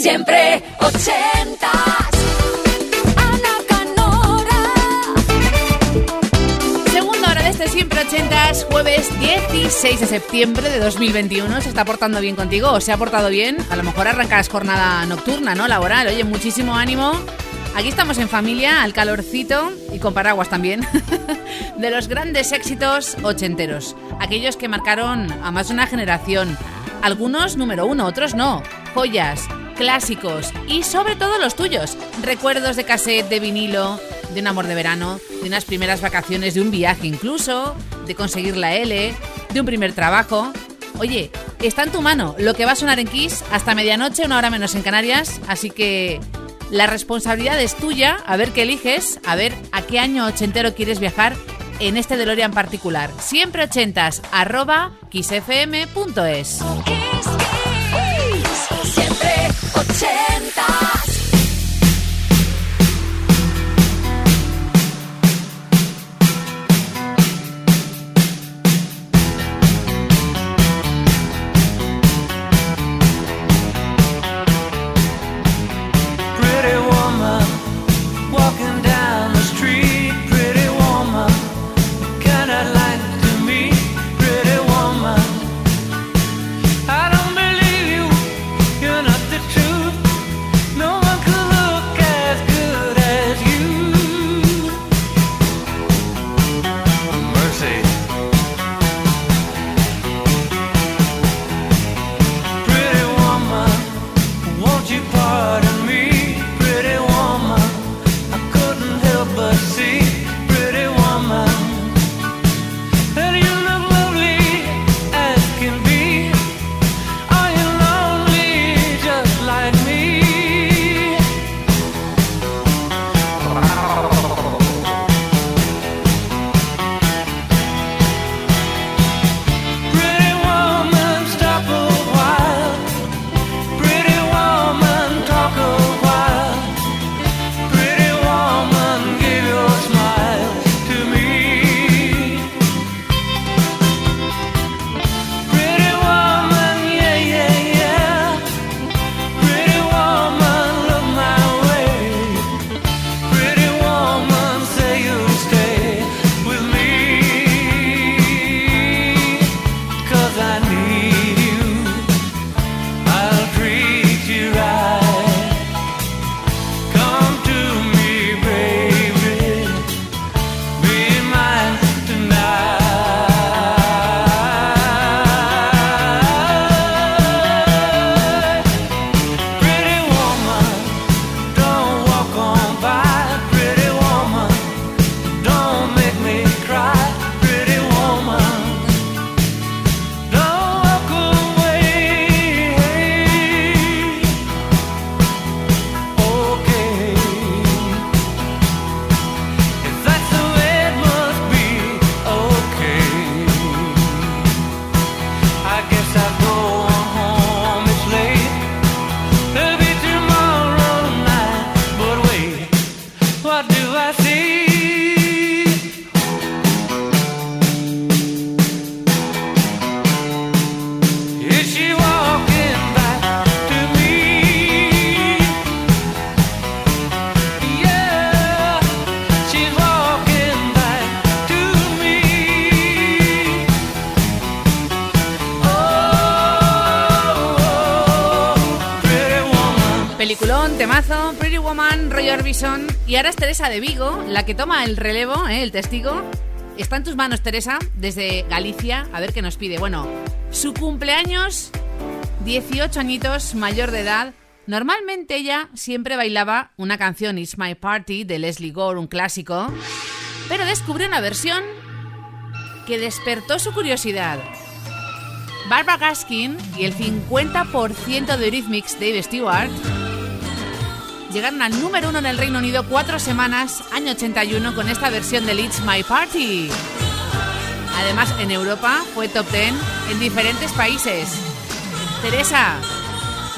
Siempre ochentas. Ana Canora. Segunda hora de este Siempre Ochentas, jueves 16 de septiembre de 2021. ¿Se está portando bien contigo o se ha portado bien? A lo mejor arrancas jornada nocturna, ¿no? Laboral. Oye, muchísimo ánimo. Aquí estamos en familia, al calorcito y con paraguas también, de los grandes éxitos ochenteros. Aquellos que marcaron a más de una generación. Algunos número uno, otros no. Joyas, clásicos y sobre todo los tuyos. Recuerdos de cassette, de vinilo, de un amor de verano, de unas primeras vacaciones, de un viaje incluso, de conseguir la L, de un primer trabajo. Oye, está en tu mano lo que va a sonar en Kiss hasta medianoche, una hora menos en Canarias, así que la responsabilidad es tuya, a ver qué eliges, a ver a qué año ochentero quieres viajar en este DeLorean particular. Siempre ochentas, arroba kissfm.es. ochentas. Y ahora es Teresa de Vigo, la que toma el relevo, ¿eh? el testigo. Está en tus manos, Teresa, desde Galicia. A ver qué nos pide. Bueno, su cumpleaños, 18 añitos, mayor de edad. Normalmente ella siempre bailaba una canción It's My Party de Leslie Gore, un clásico. Pero descubrió una versión que despertó su curiosidad. Barbara Gaskin y el 50% de Eurythmics Dave Stewart llegaron al número uno en el Reino Unido cuatro semanas, año 81, con esta versión del It's My Party. Además, en Europa fue top 10 en diferentes países. Teresa,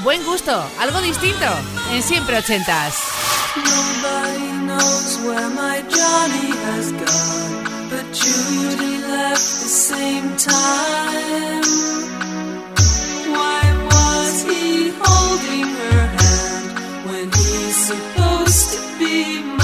buen gusto, algo distinto, en siempre ochentas. Nobody knows where my Johnny has gone, but Judy left the same time. Why was he holding her me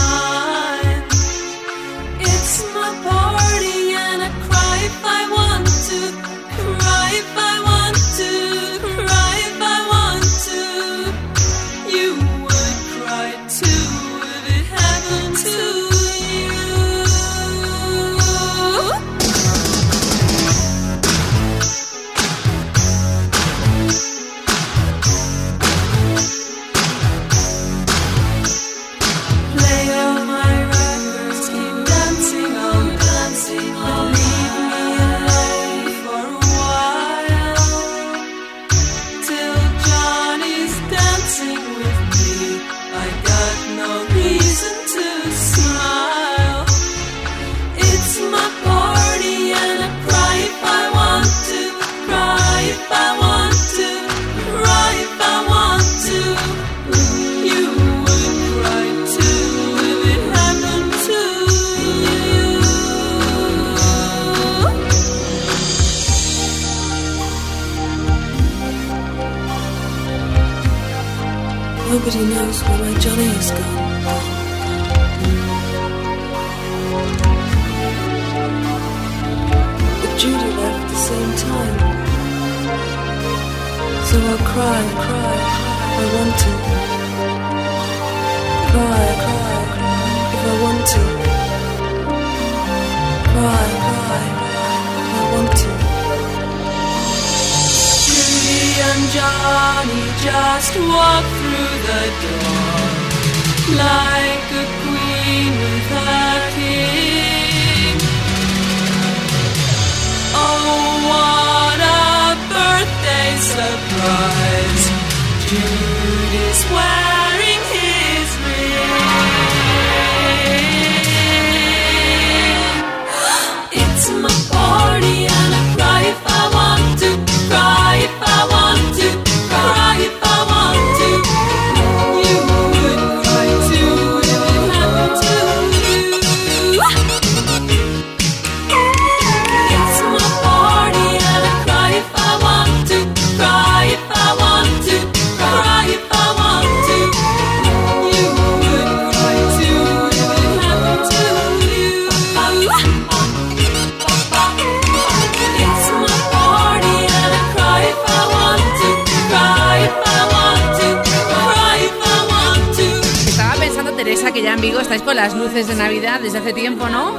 las luces de Navidad desde hace tiempo, ¿no?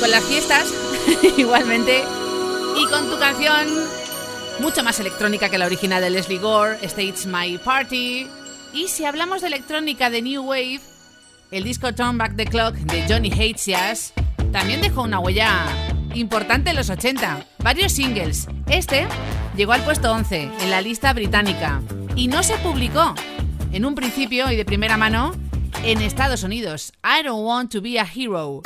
Con las fiestas, igualmente. Y con tu canción, mucho más electrónica que la original de Leslie Gore, States My Party. Y si hablamos de electrónica de New Wave, el disco Turn Back the Clock de Johnny Hatesias también dejó una huella importante en los 80. Varios singles. Este llegó al puesto 11 en la lista británica y no se publicó. En un principio y de primera mano, en Estados Unidos. I don't want to be a hero.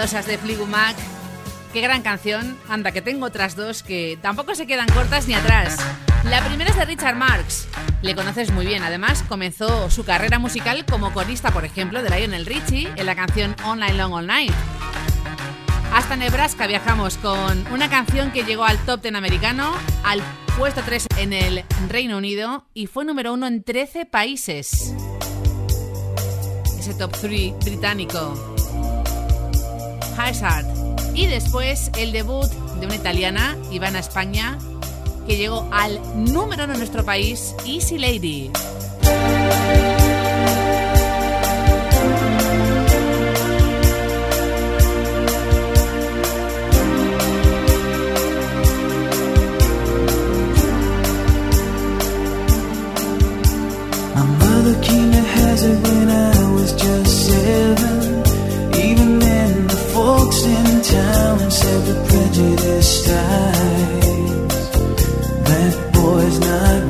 Piadosas de Fligumac. Qué gran canción. Anda, que tengo otras dos que tampoco se quedan cortas ni atrás. La primera es de Richard Marx. Le conoces muy bien. Además, comenzó su carrera musical como corista, por ejemplo, de Lionel Richie en la canción Online Long All Night. Hasta Nebraska viajamos con una canción que llegó al top 10 americano, al puesto 3 en el Reino Unido y fue número 1 en 13 países. Ese top 3 británico. Hazard. Y después el debut de una italiana, Ivana España, que llegó al número uno en nuestro país, Easy Lady. down said the prejudice dies. That boy's not.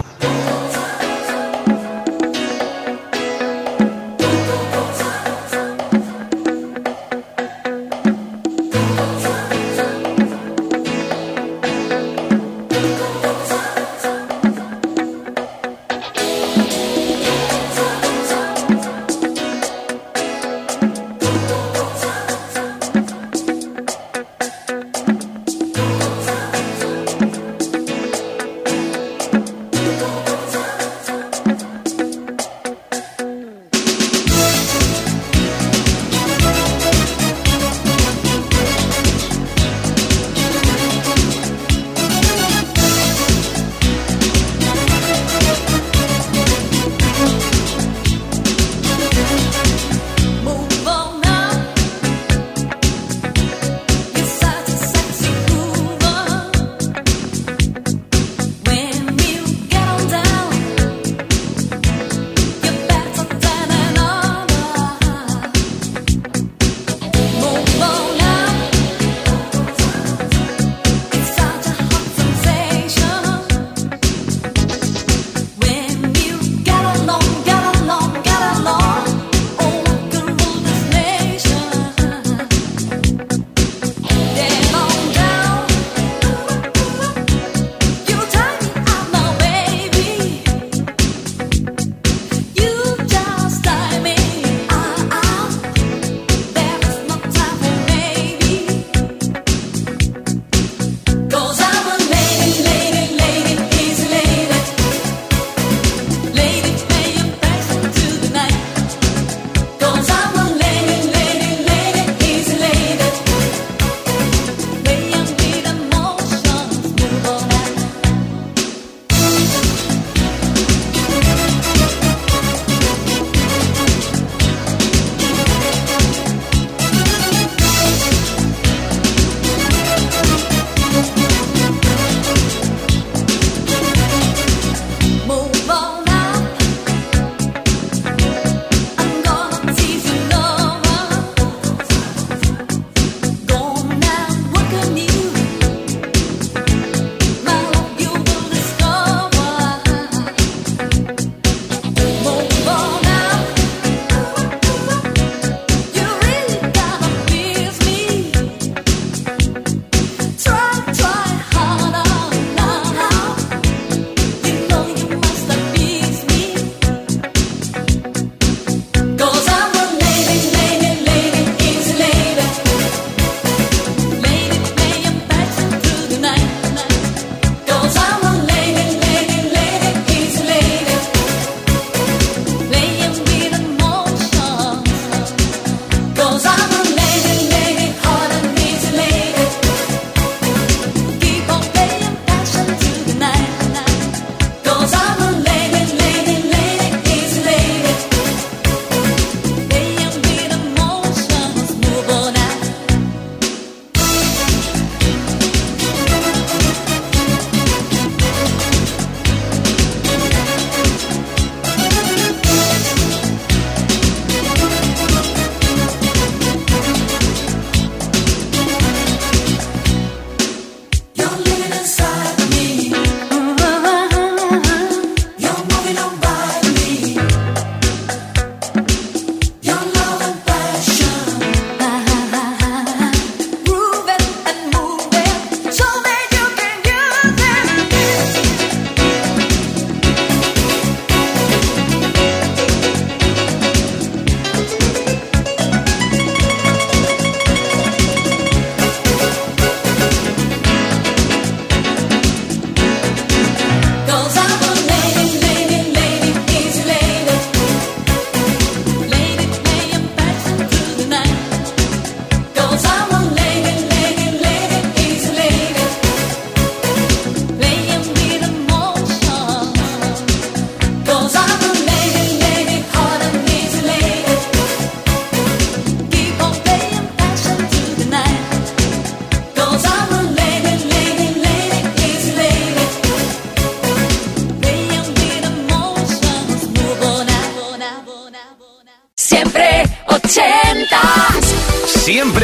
Hand?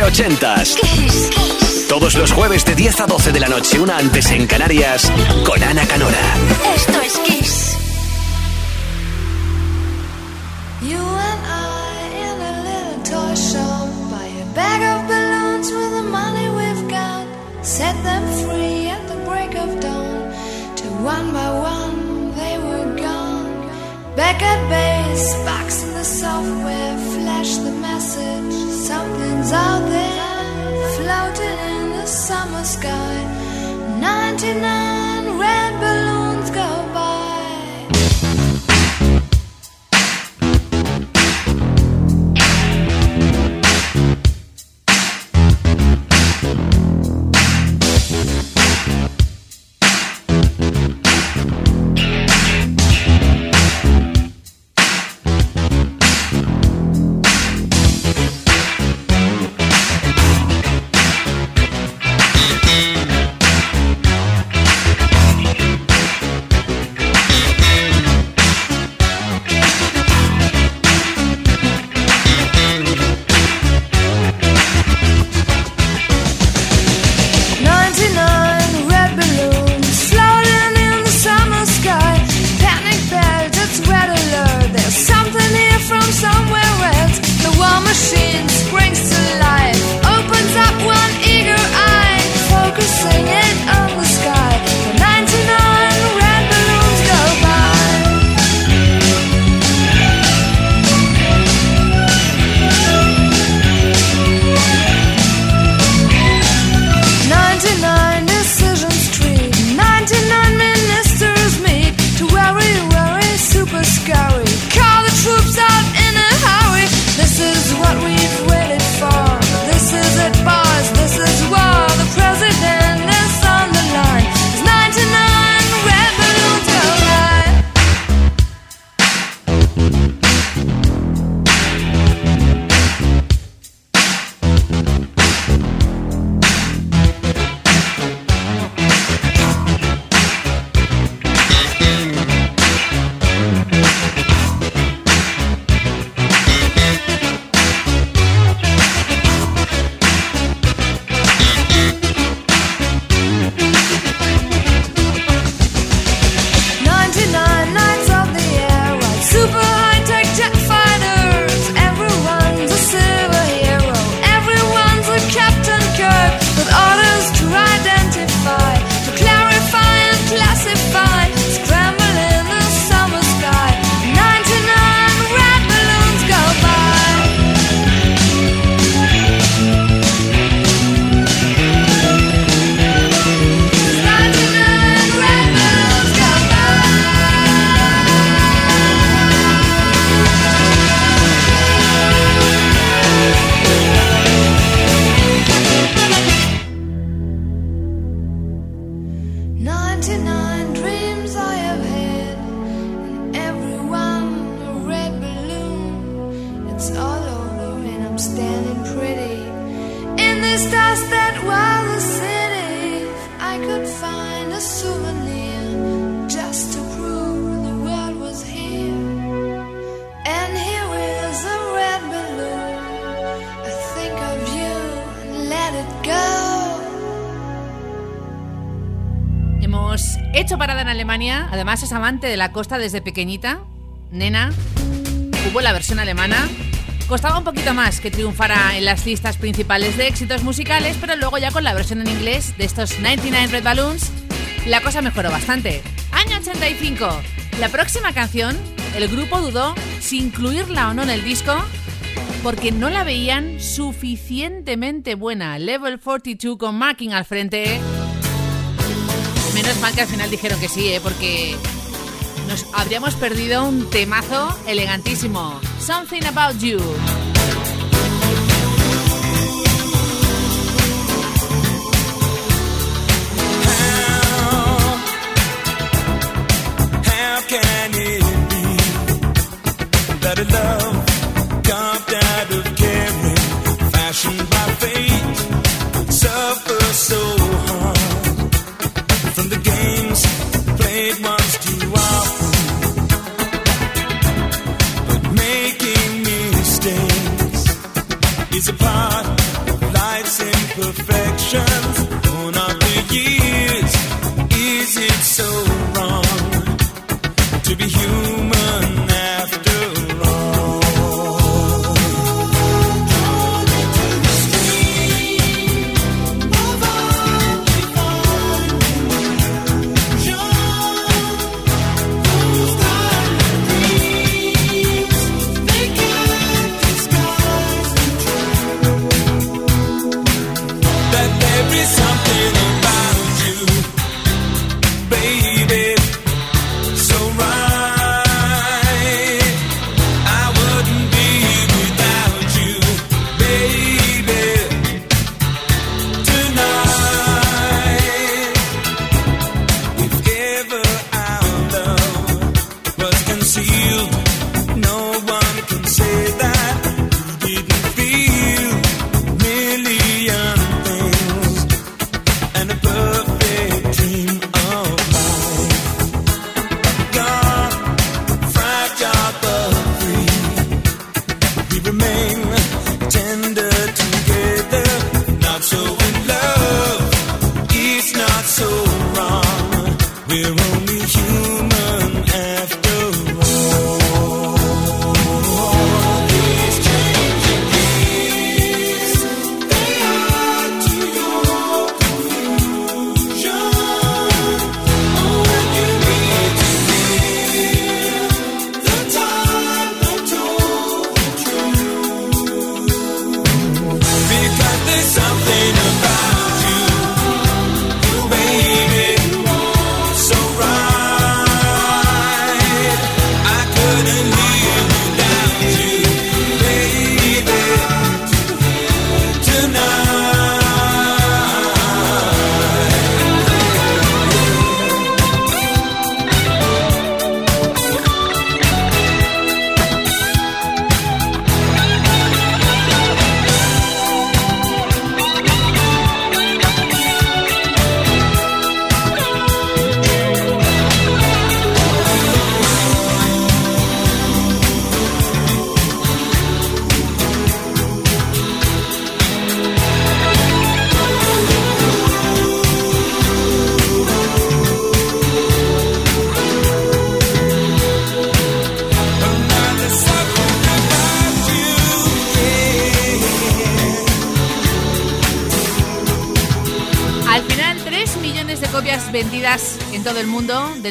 ochentas. Kiss. Kiss. Todos los jueves de 10 a 12 de la noche, una antes en Canarias, con Ana Canora. Esto es Kiss. You and I in a little toy shop buy a bag of balloons with the money we've got. Set them free at the break of dawn. Till one by one they were gone. Back at base, box in the software, 99 Alemania. Además, es amante de la costa desde pequeñita. Nena, hubo la versión alemana. Costaba un poquito más que triunfara en las listas principales de éxitos musicales, pero luego ya con la versión en inglés de estos 99 Red Balloons, la cosa mejoró bastante. Año 85. La próxima canción, el grupo dudó si incluirla o no en el disco, porque no la veían suficientemente buena. Level 42 con Marking al frente. Menos mal que al final dijeron que sí, ¿eh? porque nos habríamos perdido un temazo elegantísimo. Something About You. So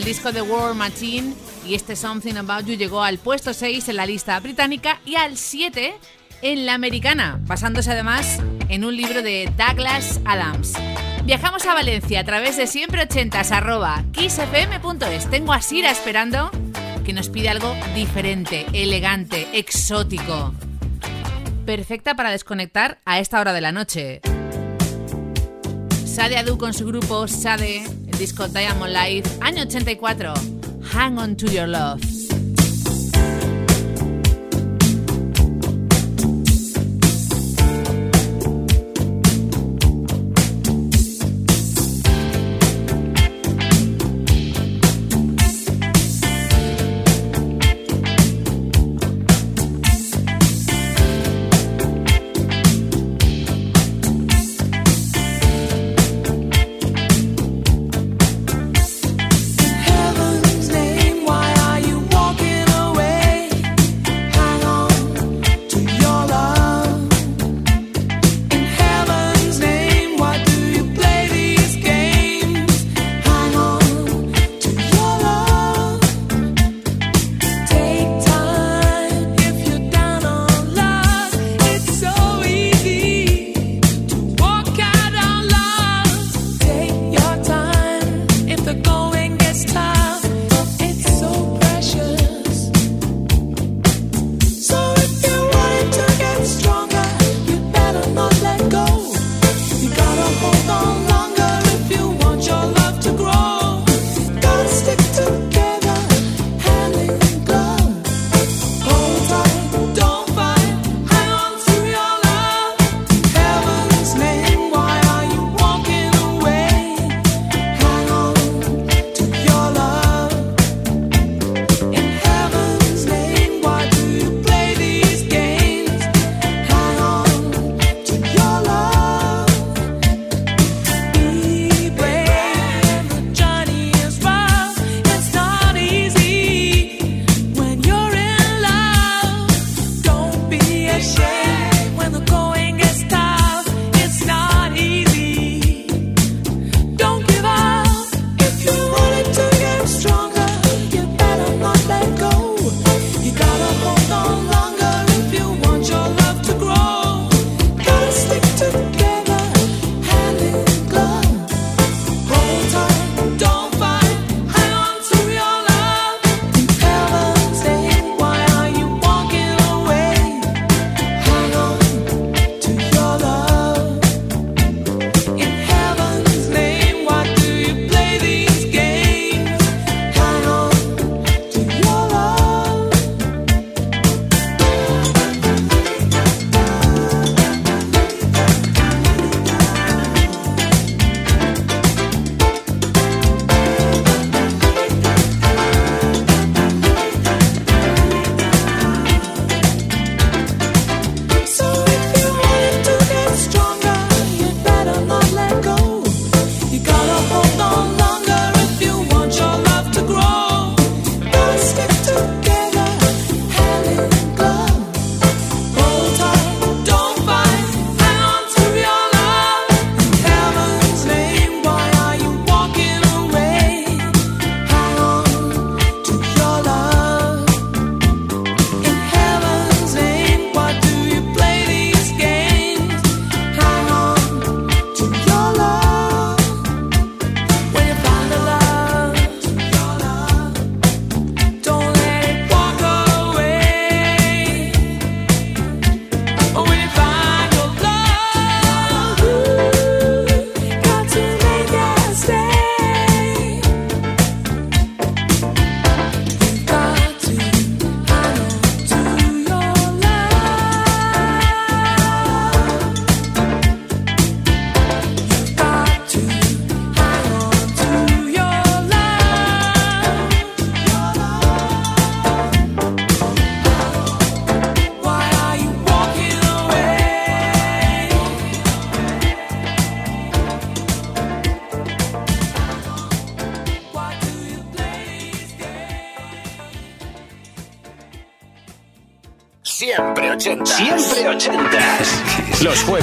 disco The War Machine y este Something About You llegó al puesto 6 en la lista británica y al 7 en la americana, basándose además en un libro de Douglas Adams. Viajamos a Valencia a través de siempre ochentas arroba kissfm.es. Tengo a Sira esperando que nos pide algo diferente, elegante, exótico. Perfecta para desconectar a esta hora de la noche. Sade Adu con su grupo Sade, disco Diamond Life, año 84. Hang on to your love.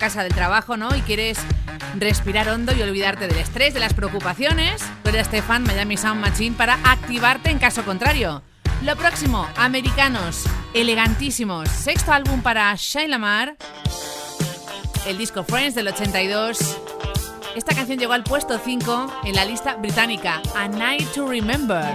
casa del trabajo, ¿no? Y quieres respirar hondo y olvidarte del estrés, de las preocupaciones. Tú eres Stefan, Miami Sound Machine, para activarte en caso contrario. Lo próximo, Americanos, elegantísimos. Sexto álbum para Shai Lamar. El disco Friends del 82. Esta canción llegó al puesto 5 en la lista británica, A Night to Remember.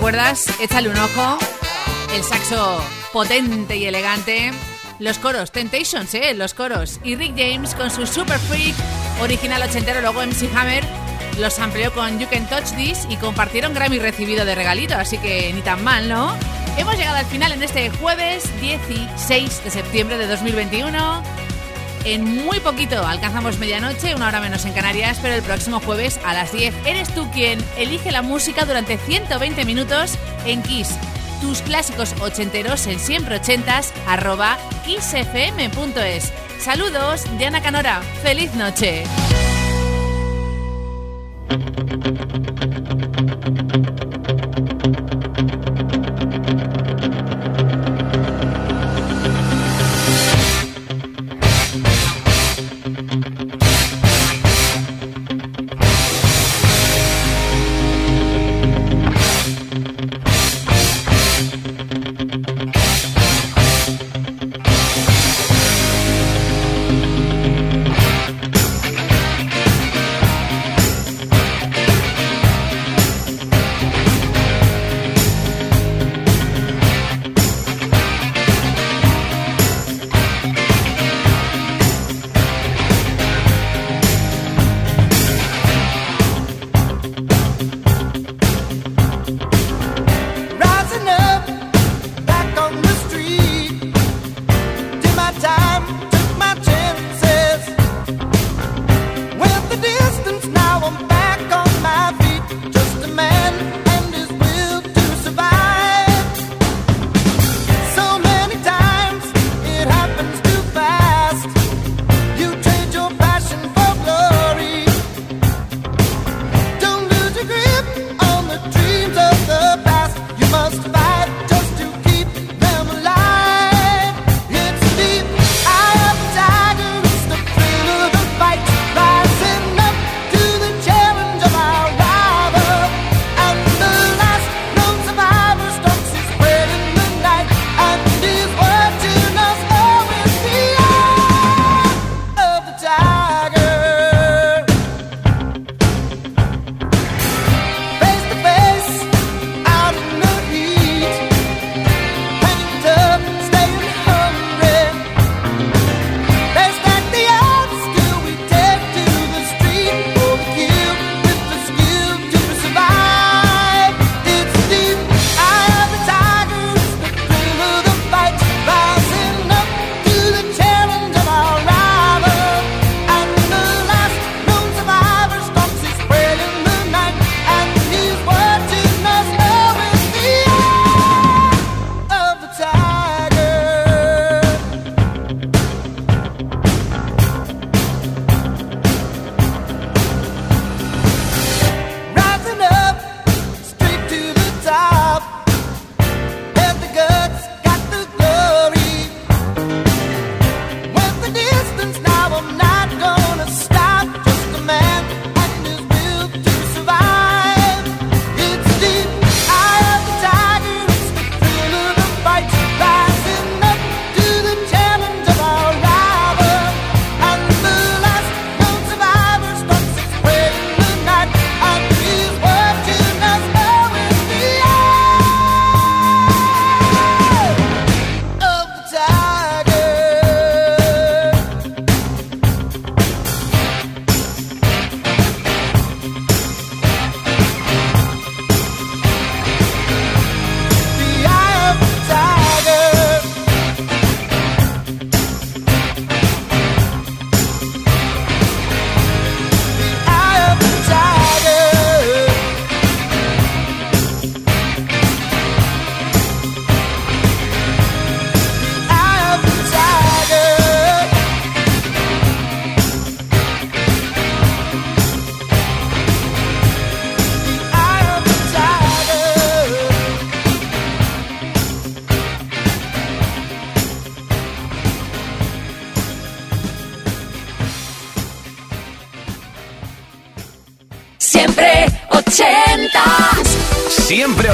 recuerdas, échale un ojo. El saxo potente y elegante. Los coros, Temptations, ¿eh? Los coros. Y Rick James con su Super Freak, original ochentero, luego MC Hammer, los amplió con You Can Touch This y compartieron Grammy recibido de regalito, así que ni tan mal, ¿no? Hemos llegado al final en este jueves 16 de septiembre de 2021. En muy poquito alcanzamos medianoche, una hora menos en Canarias, pero el próximo jueves a las 10 eres tú quien elige la música durante 120 minutos en Kiss. Tus clásicos ochenteros en siempre ochentas arroba kissfm.es. Saludos, Diana Canora. Feliz noche.